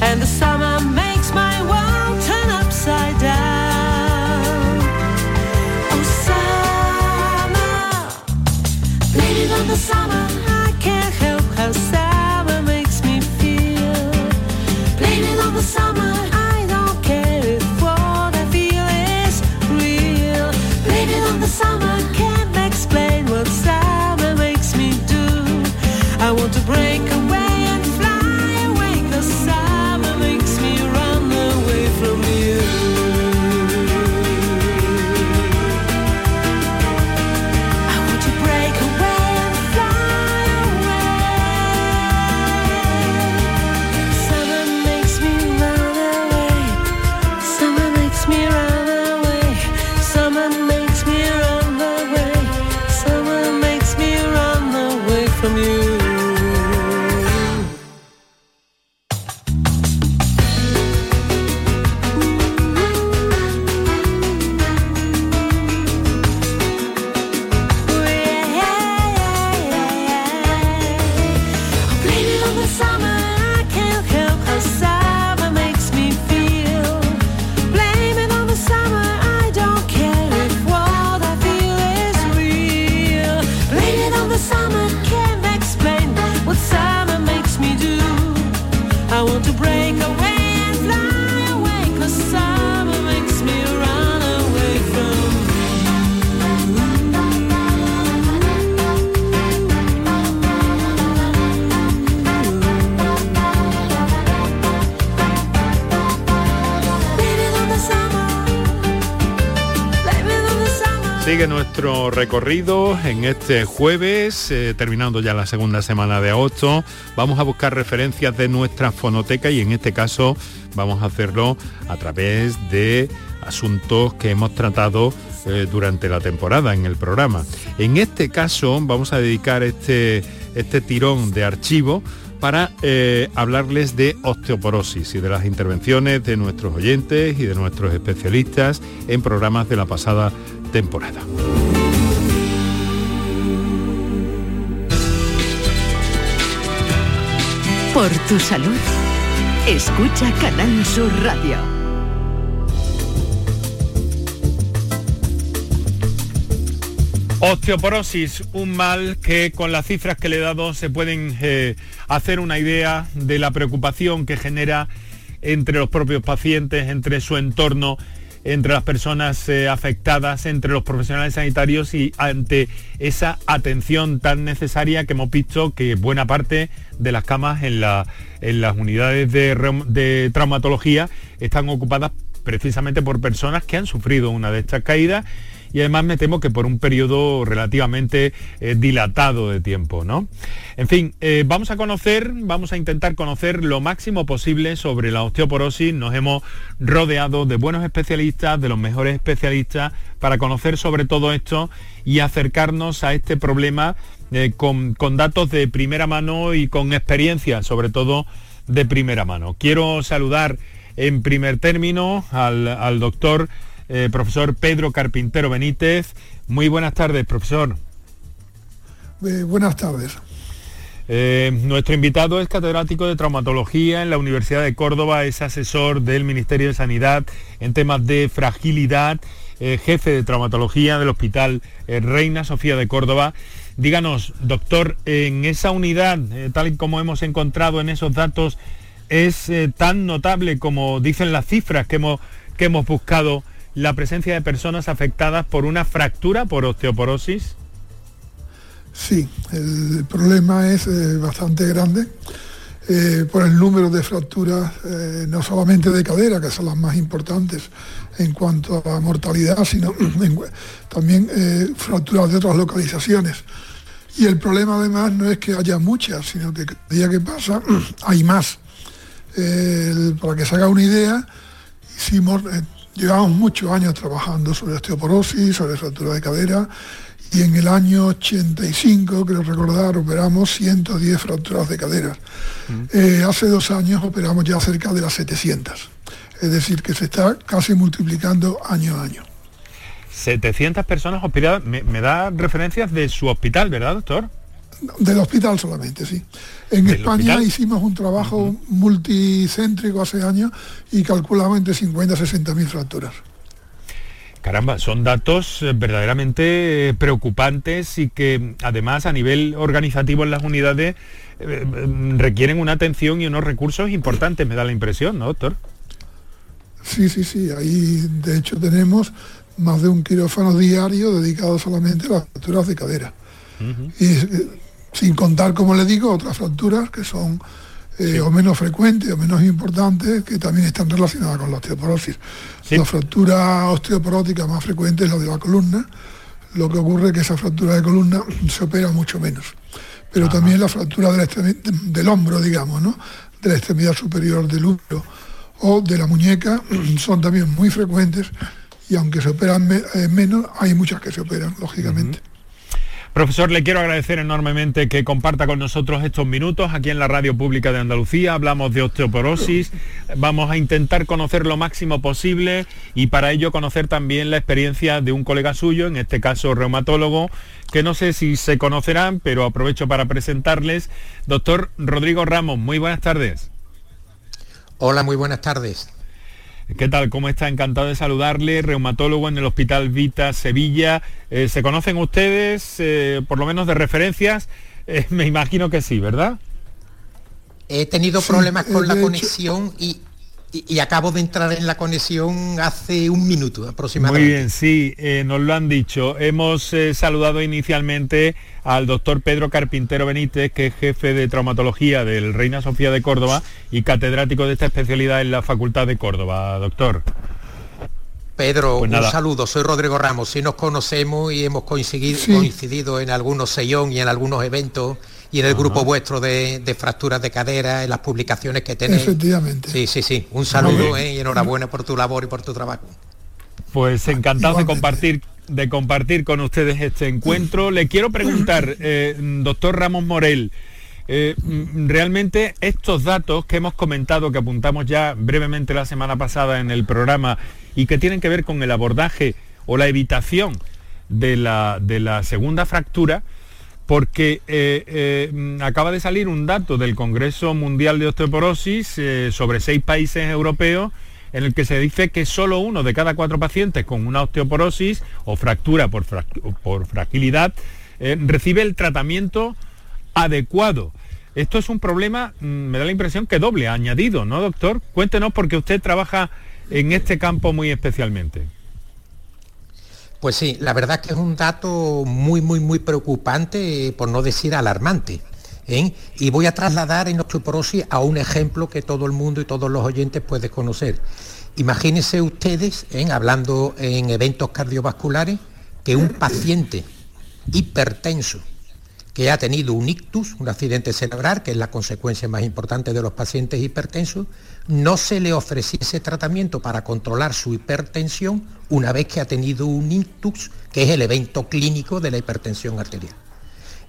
And the summer makes my world turn upside down. Oh, summer, the summer. Recorrido en este jueves, eh, terminando ya la segunda semana de agosto. Vamos a buscar referencias de nuestra fonoteca y en este caso vamos a hacerlo a través de asuntos que hemos tratado eh, durante la temporada en el programa. En este caso vamos a dedicar este, este tirón de archivo para eh, hablarles de osteoporosis y de las intervenciones de nuestros oyentes y de nuestros especialistas en programas de la pasada temporada. Por tu salud, escucha Canal Sur Radio. Osteoporosis, un mal que con las cifras que le he dado se pueden eh, hacer una idea de la preocupación que genera entre los propios pacientes, entre su entorno, entre las personas eh, afectadas, entre los profesionales sanitarios y ante esa atención tan necesaria que hemos visto que buena parte de las camas en, la- en las unidades de traumatología están ocupadas precisamente por personas que han sufrido una de estas caídas y además me temo que por un periodo relativamente eh, dilatado de tiempo, ¿no? En fin, eh, vamos a conocer, vamos a intentar conocer lo máximo posible sobre la osteoporosis. Nos hemos rodeado de buenos especialistas, de los mejores especialistas, para conocer sobre todo esto y acercarnos a este problema eh, con, con datos de primera mano y con experiencia, sobre todo de primera mano. Quiero saludar en primer término al, al doctor eh, profesor Pedro Carpintero Benítez. Muy buenas tardes, profesor. Eh, buenas tardes. Eh, nuestro invitado es catedrático de traumatología en la Universidad de Córdoba, es asesor del Ministerio de Sanidad en temas de fragilidad, eh, jefe de traumatología del Hospital eh, Reina Sofía de Córdoba. Díganos, doctor, en esa unidad, tal y como hemos encontrado en esos datos, ¿es tan notable como dicen las cifras que hemos, que hemos buscado la presencia de personas afectadas por una fractura por osteoporosis? Sí, el problema es eh, bastante grande eh, por el número de fracturas, eh, no solamente de cadera, que son las más importantes en cuanto a mortalidad, sino también fracturas de otras localizaciones. Y el problema además no es que haya muchas, sino que cada día que pasa hay más. Para que se haga una idea, hicimos, llevamos muchos años trabajando sobre osteoporosis, sobre fractura de cadera, y en el año 85, creo recordar, operamos 110 fracturas de cadera. Eh, hace dos años operamos ya cerca de las 700. Es decir, que se está casi multiplicando año a año. 700 personas hospitalizadas, me, me da referencias de su hospital, ¿verdad, doctor? Del hospital solamente, sí. En España hicimos un trabajo multicéntrico hace años y calculamos entre 50 y 60 mil fracturas. Caramba, son datos eh, verdaderamente eh, preocupantes y que además a nivel organizativo en las unidades eh, requieren una atención y unos recursos importantes, me da la impresión, ¿no, doctor? Sí, sí, sí. Ahí de hecho tenemos más de un quirófano diario dedicado solamente a las fracturas de cadera. Y sin contar, como le digo, otras fracturas que son eh, o menos frecuentes o menos importantes que también están relacionadas con la osteoporosis. La fractura osteoporótica más frecuente es la de la columna, lo que ocurre es que esa fractura de columna se opera mucho menos. Pero también la fractura del hombro, digamos, ¿no? de la extremidad superior del útero o de la muñeca son también muy frecuentes y aunque se operan eh, menos, hay muchas que se operan, lógicamente. Profesor, le quiero agradecer enormemente que comparta con nosotros estos minutos aquí en la Radio Pública de Andalucía. Hablamos de osteoporosis, vamos a intentar conocer lo máximo posible y para ello conocer también la experiencia de un colega suyo, en este caso reumatólogo, que no sé si se conocerán, pero aprovecho para presentarles. Doctor Rodrigo Ramos, muy buenas tardes. Hola, muy buenas tardes. ¿Qué tal? ¿Cómo está? Encantado de saludarle, reumatólogo en el Hospital Vita Sevilla. Eh, ¿Se conocen ustedes, eh, por lo menos de referencias? Eh, me imagino que sí, ¿verdad? He tenido problemas con la conexión y, y, acabo de entrar en la conexión hace un minuto aproximadamente. Muy bien, sí, eh, nos lo han dicho. Hemos eh, saludado inicialmente al doctor Pedro Carpintero Benítez, que es jefe de traumatología del Reina Sofía de Córdoba y catedrático de esta especialidad en la Facultad de Córdoba. Doctor. Pedro, pues un saludo, soy Rodrigo Ramos, sí nos conocemos y hemos coincidido, coincidido en algunos sillón y en algunos eventos y en el grupo vuestro de, fracturas de cadera, en las publicaciones que tenéis. Efectivamente. Sí, sí, sí. Un saludo eh, y enhorabuena por tu labor y por tu trabajo. Pues encantado de compartir de compartir con ustedes este encuentro. Le quiero preguntar, eh, doctor Ramos Morel, eh, realmente estos datos que hemos comentado, que apuntamos ya brevemente la semana pasada en el programa y que tienen que ver con el abordaje o la evitación de la, de la segunda fractura, porque eh, eh, acaba de salir un dato del Congreso Mundial de Osteoporosis eh, sobre seis países europeos en el que se dice que solo uno de cada cuatro pacientes con una osteoporosis o fractura por, por fragilidad recibe el tratamiento adecuado. Esto es un problema, mm, me da la impresión que doble, añadido, ¿no, doctor? Cuéntenos porque usted trabaja en este campo muy especialmente. Pues sí, la verdad que es un dato muy, muy, muy preocupante, por no decir alarmante. ¿eh? Y voy a trasladar en osteoporosis a un ejemplo que todo el mundo y todos los oyentes pueden conocer. Imagínense ustedes, ¿eh? hablando en eventos cardiovasculares, que un paciente hipertenso que ha tenido un ictus, un accidente cerebral, que es la consecuencia más importante de los pacientes hipertensos, no se le ofreciese tratamiento para controlar su hipertensión una vez que ha tenido un ictus, que es el evento clínico de la hipertensión arterial.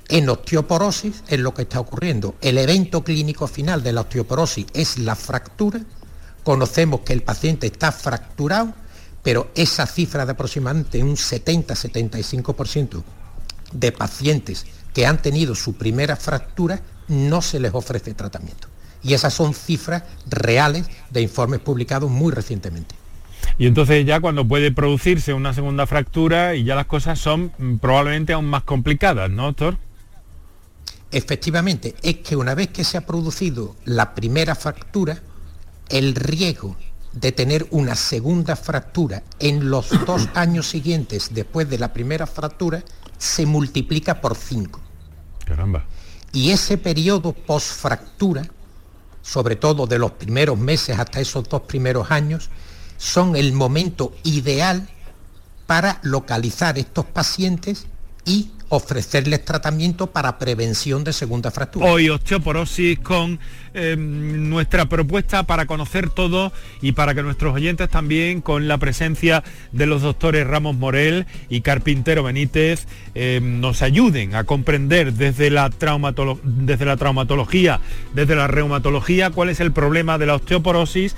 En osteoporosis es lo que está ocurriendo. El evento clínico final de la osteoporosis es la fractura. Conocemos que el paciente está fracturado, pero esa cifra de aproximadamente un 70-75% de pacientes que han tenido su primera fractura no se les ofrece tratamiento. Y esas son cifras reales de informes publicados muy recientemente. Y entonces ya cuando puede producirse una segunda fractura y ya las cosas son mm, probablemente aún más complicadas, ¿no, doctor? Efectivamente, es que una vez que se ha producido la primera fractura, el riesgo de tener una segunda fractura en los dos años siguientes después de la primera fractura se multiplica por cinco. Y ese periodo post-fractura, sobre todo de los primeros meses hasta esos dos primeros años, son el momento ideal para localizar estos pacientes y ofrecerles tratamiento para prevención de segunda fractura. Hoy osteoporosis con em, nuestra propuesta para conocer todo y para que nuestros oyentes también con la presencia de los doctores Ramos Morel y Carpintero Benítez em, nos ayuden a comprender desde la, desde la traumatología, desde la reumatología, cuál es el problema de la osteoporosis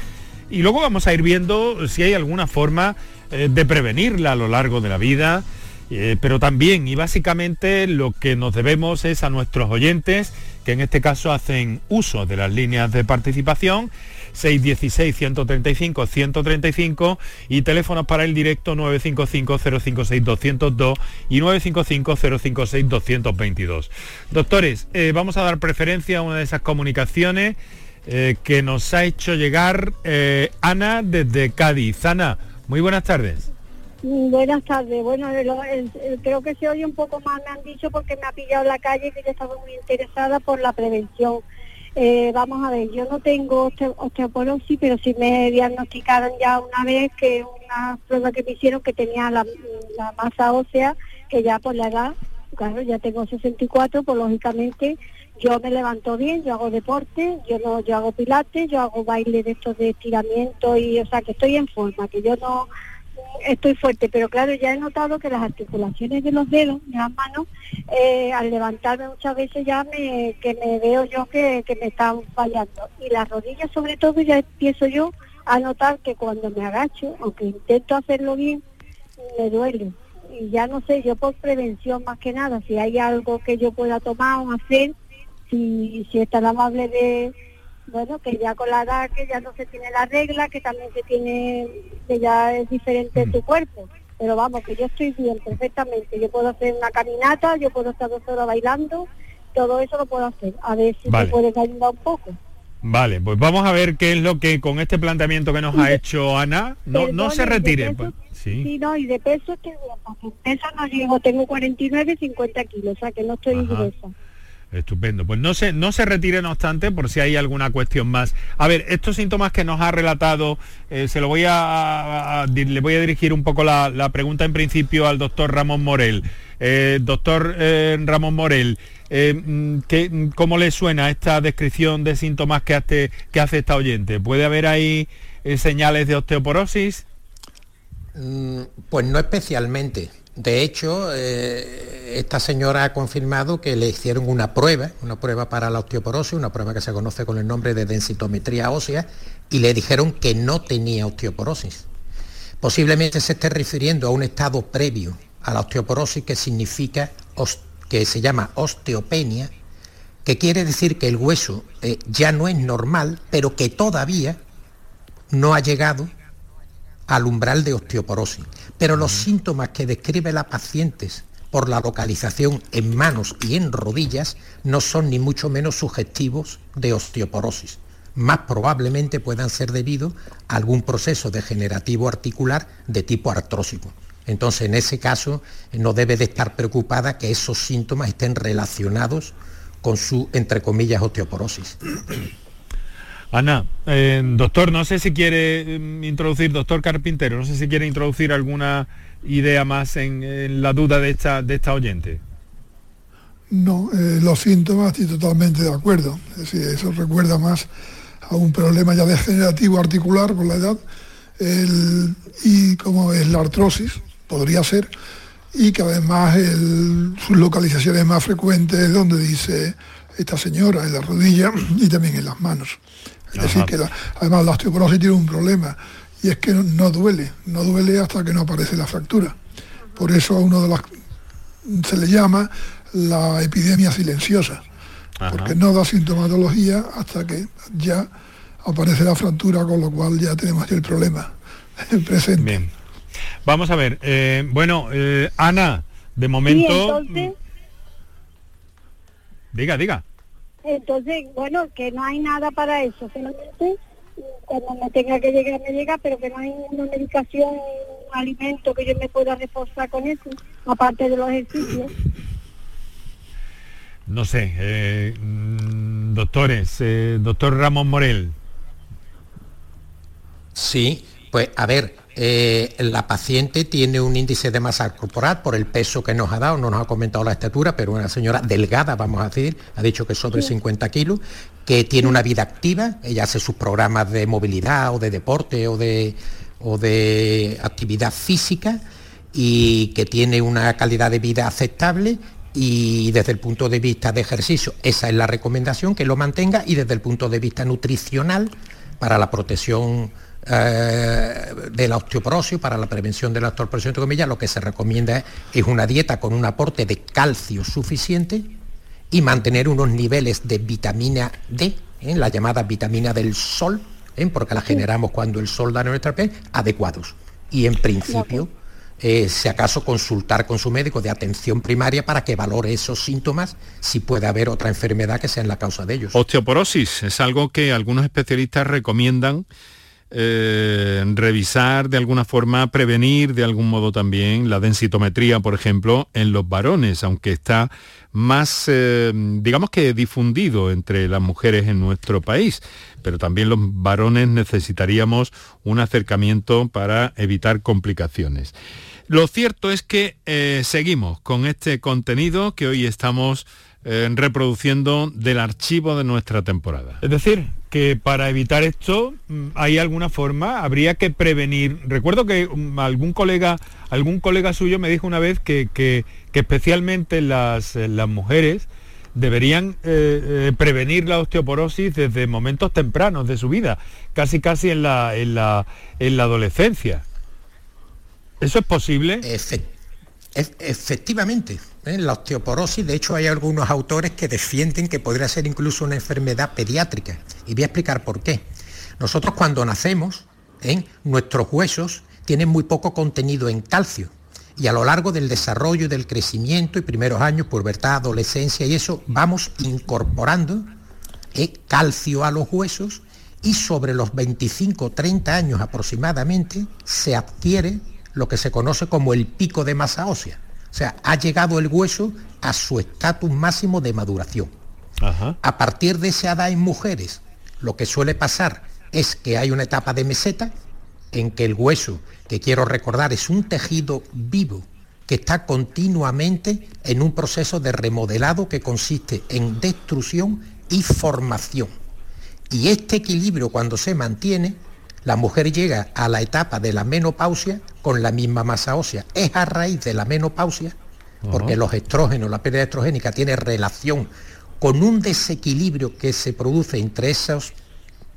y luego vamos a ir viendo si hay alguna forma eh, de prevenirla a lo largo de la vida. Eh, pero también y básicamente lo que nos debemos es a nuestros oyentes, que en este caso hacen uso de las líneas de participación 616-135-135 y teléfonos para el directo 955-056-202 y 955-056-222. Doctores, eh, vamos a dar preferencia a una de esas comunicaciones eh, que nos ha hecho llegar Ana desde Cádiz. Ana, muy buenas tardes. Buenas tardes. Bueno, creo que se oye un poco más, me han dicho, porque me ha pillado la calle y yo estaba muy interesada por la prevención eh, vamos a ver, yo no tengo osteoporosis, pero sí me diagnosticaron ya una vez que una prueba que me hicieron que tenía la, masa ósea, que ya por la edad, claro, ya tengo 64, pues lógicamente yo me levanto bien, yo hago deporte, yo no, yo hago pilates, yo hago baile de estos de estiramiento y, o sea, que estoy en forma, que yo no estoy fuerte, pero claro, ya he notado que las articulaciones de los dedos, de las manos, eh, al levantarme muchas veces ya me, que me veo yo que, me están fallando. Y las rodillas sobre todo ya empiezo yo a notar que cuando me agacho, aunque intento hacerlo bien, me duele. Y ya no sé, yo por prevención más que nada, si hay algo que yo pueda tomar o hacer, si, si es tan amable de bueno, que ya con la edad que ya no se tiene la regla, que también se tiene, que ya es diferente en tu cuerpo. Pero vamos, que yo estoy bien perfectamente. Yo puedo hacer una caminata, yo puedo estar dos horas bailando, todo eso lo puedo hacer. A ver si te puedes ayudar un poco. Vale, pues vamos a ver qué es lo que con este planteamiento que nos ha hecho Ana, no, no se retire. Pues, sí. no, y de peso estoy bien, porque peso no llego, tengo 49, 50 kilos, o sea que no estoy gruesa. Estupendo. Pues no se, no se retire, no obstante, por si hay alguna cuestión más. A ver, estos síntomas que nos ha relatado, eh, se lo voy a, le voy a dirigir un poco la, pregunta en principio al doctor Ramón Morel. Eh, doctor eh, Ramón Morel, mm, ¿qué, ¿cómo le suena esta descripción de síntomas que hace, que hace esta oyente? ¿Puede haber ahí señales de osteoporosis? Mm, pues no especialmente. De hecho, eh, esta señora ha confirmado que le hicieron una prueba, una prueba para la osteoporosis, una prueba que se conoce con el nombre de densitometría ósea, y le dijeron que no tenía osteoporosis. Posiblemente se esté refiriendo a un estado previo a la osteoporosis que significa, que se llama osteopenia, que quiere decir que el hueso eh, ya no es normal, pero que todavía no ha llegado al umbral de osteoporosis. Pero los síntomas que describe la paciente por la localización en manos y en rodillas no son ni mucho menos sugestivos de osteoporosis. Más probablemente puedan ser debido a algún proceso degenerativo articular de tipo artrósico. Entonces, en ese caso, no debe de estar preocupada que esos síntomas estén relacionados con su, entre comillas, osteoporosis. Ana, eh, doctor, no sé si quiere mm, introducir, doctor Carpintero, no sé si quiere introducir alguna idea más en, la duda de esta, de esta oyente. No, eh, los síntomas estoy totalmente de acuerdo. Es decir, eso recuerda más a un problema ya degenerativo articular por la edad y como es la artrosis, podría ser, y que además sus localizaciones más frecuentes donde dice esta señora, en la rodilla y también en las manos. Es decir, que además la osteoporosis tiene un problema y es que no, duele, no duele hasta que no aparece la fractura. Por eso a uno de las se le llama la epidemia silenciosa, porque no da sintomatología hasta que ya aparece la fractura, con lo cual ya tenemos el problema presente. Bien. Vamos a ver, eh, bueno, eh, Ana, de momento... Diga, diga. Entonces, bueno, que no hay nada para eso, solamente cuando me tenga que llegar, me llega, pero que no hay una medicación, un alimento que yo me pueda reforzar con eso, aparte de los ejercicios. No sé, eh, mm, doctores, eh, doctor Ramón Morel. Sí, pues a ver, eh, la paciente tiene un índice de masa corporal por el peso que nos ha dado, no nos ha comentado la estatura, pero una señora delgada, vamos a decir, ha dicho que sobre 50 kilos, que tiene una vida activa, ella hace sus programas de movilidad o de deporte o de, o de actividad física y que tiene una calidad de vida aceptable y desde el punto de vista de ejercicio, esa es la recomendación, que lo mantenga y desde el punto de vista nutricional, para la protección eh, de la osteoporosis, para la prevención de la osteoporosis, entre comillas, lo que se recomienda es una dieta con un aporte de calcio suficiente y mantener unos niveles de vitamina D, ¿eh? la llamada vitamina del sol, ¿eh? porque la generamos cuando el sol da en nuestra piel, adecuados. Y en principio, eh, si acaso consultar con su médico de atención primaria para que valore esos síntomas si puede haber otra enfermedad que sea la causa de ellos. Osteoporosis es algo que algunos especialistas recomiendan eh, revisar de alguna forma, prevenir de algún modo también la densitometría, por ejemplo, en los varones, aunque está más, eh, digamos que difundido entre las mujeres en nuestro país, pero también los varones necesitaríamos un acercamiento para evitar complicaciones. Lo cierto es que eh, seguimos con este contenido que hoy estamos reproduciendo del archivo de nuestra temporada. Es decir, que para evitar esto mm, hay alguna forma, habría que prevenir. Recuerdo que mm, algún colega, algún colega suyo me dijo una vez que, especialmente las, eh, las, mujeres deberían eh, eh, prevenir la osteoporosis desde momentos tempranos de su vida, casi casi en la, en la, en la adolescencia. ¿Eso es posible? Efectivamente. ¿eh? La osteoporosis, de hecho hay algunos autores que defienden que podría ser incluso una enfermedad pediátrica. Y voy a explicar por qué. Nosotros cuando nacemos, ¿eh? nuestros huesos tienen muy poco contenido en calcio. Y a lo largo del desarrollo del crecimiento y primeros años, pubertad, adolescencia y eso, vamos incorporando ¿eh? calcio a los huesos y sobre los 25-30 años aproximadamente se adquiere lo que se conoce como el pico de masa ósea. O sea, ha llegado el hueso a su estatus máximo de maduración. A partir de esa edad en mujeres, lo que suele pasar es que hay una etapa de meseta en que el hueso, que quiero recordar, es un tejido vivo que está continuamente en un proceso de remodelado que consiste en destrucción y formación. Y este equilibrio cuando se mantiene la mujer llega a la etapa de la menopausia con la misma masa ósea. Es a raíz de la menopausia, porque los estrógenos, la pérdida estrogénica tiene relación con un desequilibrio que se produce entre esas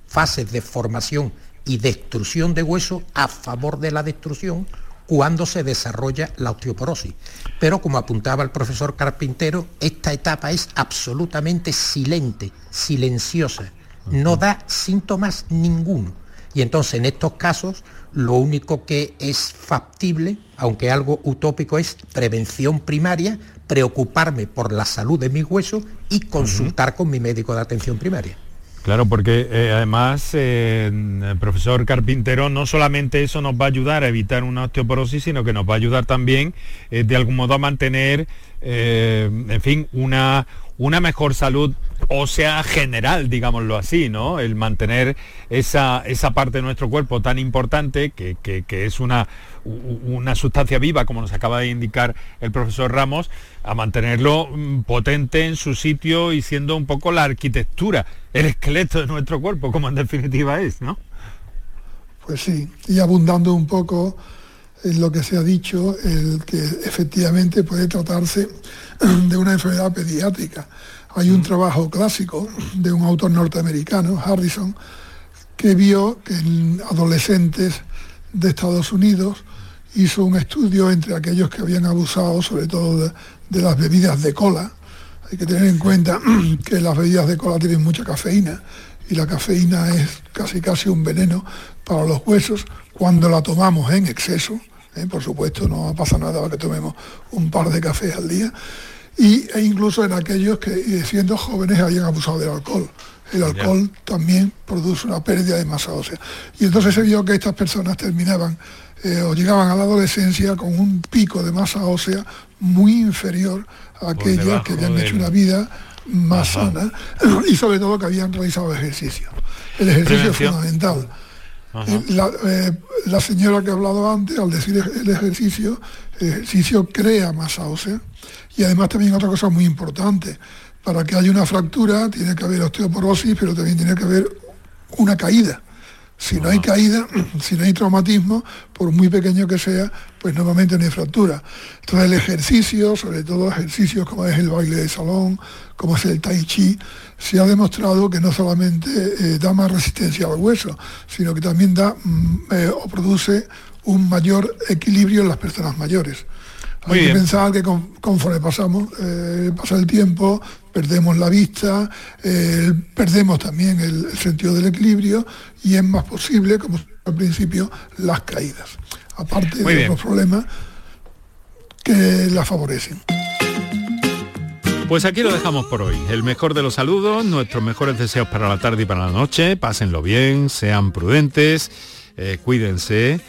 fases de formación y destrucción de hueso a favor de la destrucción cuando se desarrolla la osteoporosis. Pero como apuntaba el profesor Carpintero, esta etapa es absolutamente silente, silenciosa, no da síntomas ninguno. Y entonces en estos casos lo único que es factible, aunque algo utópico, es prevención primaria, preocuparme por la salud de mis huesos y consultar con mi médico de atención primaria. Claro, porque eh, además, eh, el profesor Carpintero, no solamente eso nos va a ayudar a evitar una osteoporosis, sino que nos va a ayudar también eh, de algún modo a mantener, en fin, una, una mejor salud ósea general, digámoslo así, ¿no? El mantener esa, esa parte de nuestro cuerpo tan importante, que, es una, una sustancia viva, como nos acaba de indicar el profesor Ramos, a mantenerlo mm, potente en su sitio y siendo un poco la arquitectura, el esqueleto de nuestro cuerpo, como en definitiva es, ¿no? Pues sí, y abundando un poco en lo que se ha dicho, el que efectivamente puede tratarse de una enfermedad pediátrica. Hay un trabajo clásico de un autor norteamericano, Harrison, que vio que en adolescentes de Estados Unidos hizo un estudio entre aquellos que habían abusado sobre todo de, las bebidas de cola. Hay que tener en cuenta que las bebidas de cola tienen mucha cafeína y la cafeína es casi casi un veneno para los huesos cuando la tomamos en exceso. ¿Eh? Por supuesto, no pasa nada para que tomemos un par de cafés al día y, e incluso en aquellos que siendo jóvenes habían abusado del alcohol. El alcohol también produce una pérdida de masa ósea. Y entonces se vio que estas personas terminaban eh, o llegaban a la adolescencia con un pico de masa ósea muy inferior a aquellas que habían hecho una vida más sana y sobre todo que habían realizado ejercicio. El ejercicio es fundamental. Eh, la, señora que ha hablado antes, al decir el ejercicio, el ejercicio crea masa ósea y además también otra cosa muy importante, para que haya una fractura tiene que haber osteoporosis, pero también tiene que haber una caída. Si no hay caída, si no hay traumatismo, por muy pequeño que sea, pues normalmente no hay fractura. Entonces el ejercicio, sobre todo ejercicios como es el baile de salón, como es el tai chi, se ha demostrado que no solamente eh, da más resistencia al hueso, sino que también da mm, eh, o produce un mayor equilibrio en las personas mayores. Muy Hay que pensar que con- conforme pasamos, eh, pasa el tiempo, perdemos la vista, eh, perdemos también el, el sentido del equilibrio y es más posible, como al principio, las caídas. Aparte Muy de otros problemas que la favorecen. Pues aquí lo dejamos por hoy. El mejor de los saludos, nuestros mejores deseos para la tarde y para la noche. Pásenlo bien, sean prudentes, eh, cuídense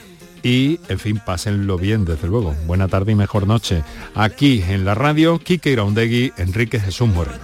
y, en fin, pásenlo bien, desde luego. Buena tarde y mejor noche. Aquí en la radio, Kike Iraundegui, Enrique Jesús Moreno.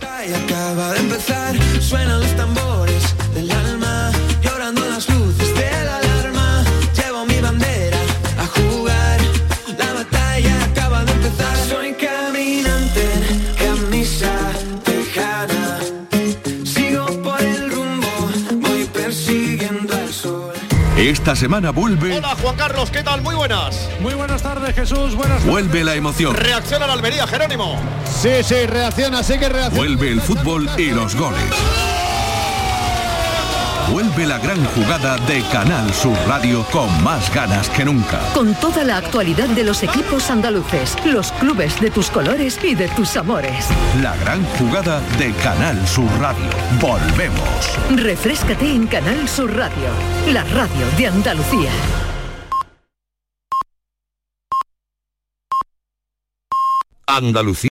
Esta semana vuelve, Hola Juan Carlos, ¿qué tal? Muy buenas. Muy buenas tardes Jesús, buenas vuelve la emoción, Reacciona la Almería, Jerónimo. Sí, sí, reacciona, sí que reacciona. vuelve el fútbol y los goles. Vuelve la gran jugada de Canal Sur Radio con más ganas que nunca. Con toda la actualidad de los equipos andaluces, los clubes de tus colores y de tus amores. La gran jugada de Canal Sur Radio. Volvemos. Refrescate en Canal Sur Radio, la radio de Andalucía. Andalucía.